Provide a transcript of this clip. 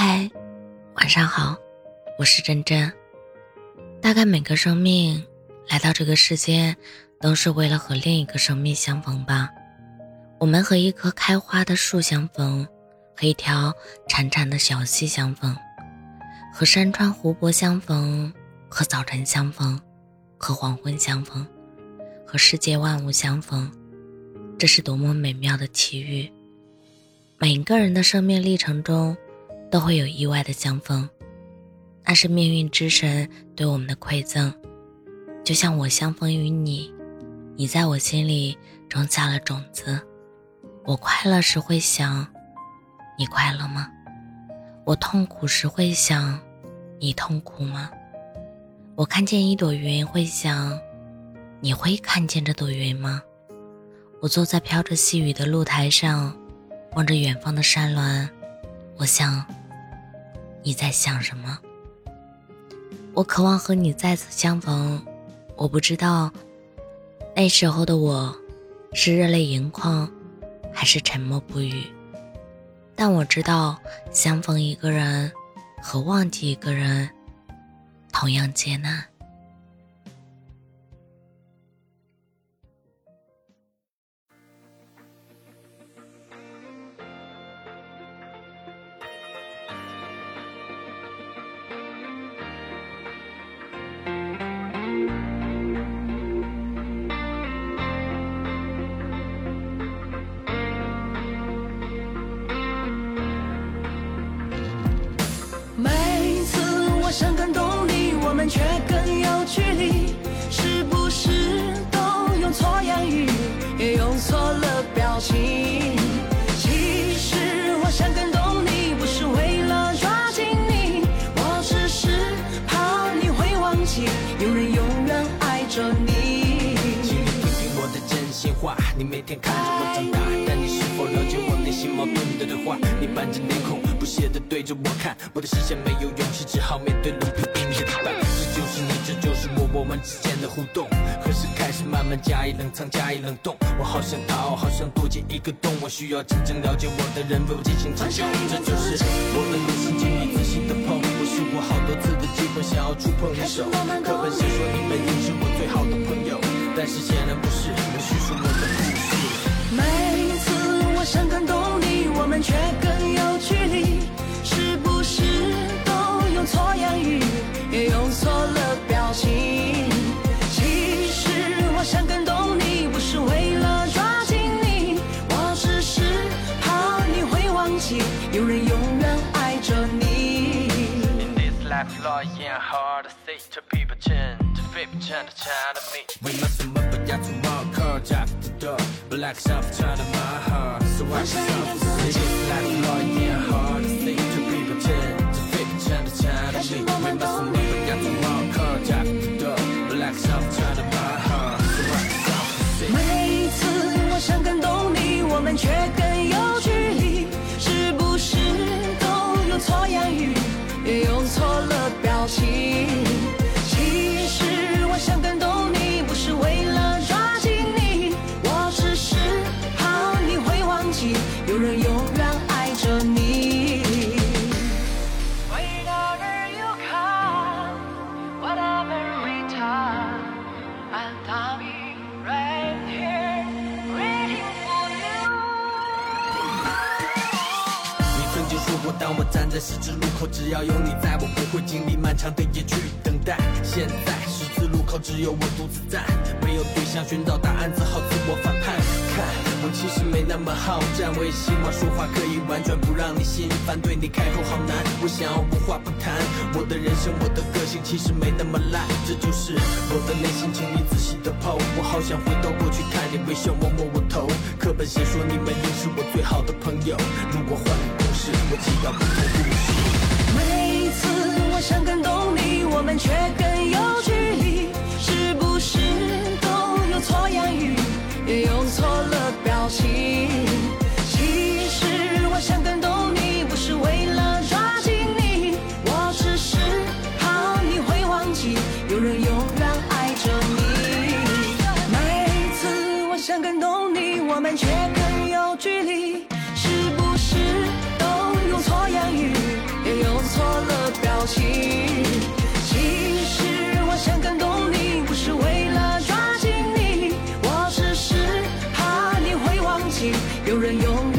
嗨，晚上好，我是真真。大概每个生命来到这个世界，都是为了和另一个生命相逢吧。我们和一棵开花的树相逢，和一条潺潺的小溪相逢，和山川湖泊相逢，和早晨相逢，和黄昏相逢，和世界万物相逢。这是多么美妙的奇遇！每个人的生命历程中。都会有意外的相逢，那是命运之神对我们的馈赠。就像我相逢于你，你在我心里种下了种子。我快乐时会想，你快乐吗？我痛苦时会想，你痛苦吗？我看见一朵云会想，你会看见这朵云吗？我坐在飘着细雨的露台上，望着远方的山峦，我想。你在想什么？我渴望和你再次相逢。我不知道那时候的我是热泪盈眶，还是沉默不语。但我知道，相逢一个人和忘记一个人同样艰难。有人永远爱着你。请你听听我的真心话，你每天看着我长大，但你是否了解我内心矛盾的对话？你板着脸孔。不屑的对着我看，我的视线没有勇气，只好面对冷冰冰的板。这就是你，这就是我，我们之间的互动。何时开始慢慢加以冷藏，加以冷冻？我好想逃，好想躲进一个洞。我需要真正了解我的人为我进行拯救。这就是我的内心，请你仔细的碰。经过好多次的机会想要触碰你手课本写说你们应是我最好的朋友但是显然不是我叙述我的故事每次我想更懂你我们却更有距离。是不是都用错言语也用错了表情其实我想更懂你不是为了抓紧你？我只是怕你会忘记有人永 life lying hard I say to people chin to flip chin to China me We must have moved but yet tomorrow car jack the door. Black shop China my heart so watch yourself It is life lying hard I say to people chin to flip chin to China me 当我站在十字路口，只要有你在，我不会经历漫长的夜去等待。现在十字路口只有我独自站，没有对象寻找答案，只好自我。那么好战，我也希望说话可以婉转，不让你心烦。对你开口好难，我想要无话不谈。我的人生，我的个性其实没那么烂，这就是我的内心，请你仔细的剖。我好想回到过去，看你微笑，摸摸我头。课本写说你们应是我最好的朋友，如果换故事。我每次我想感动你，我们却。的永远。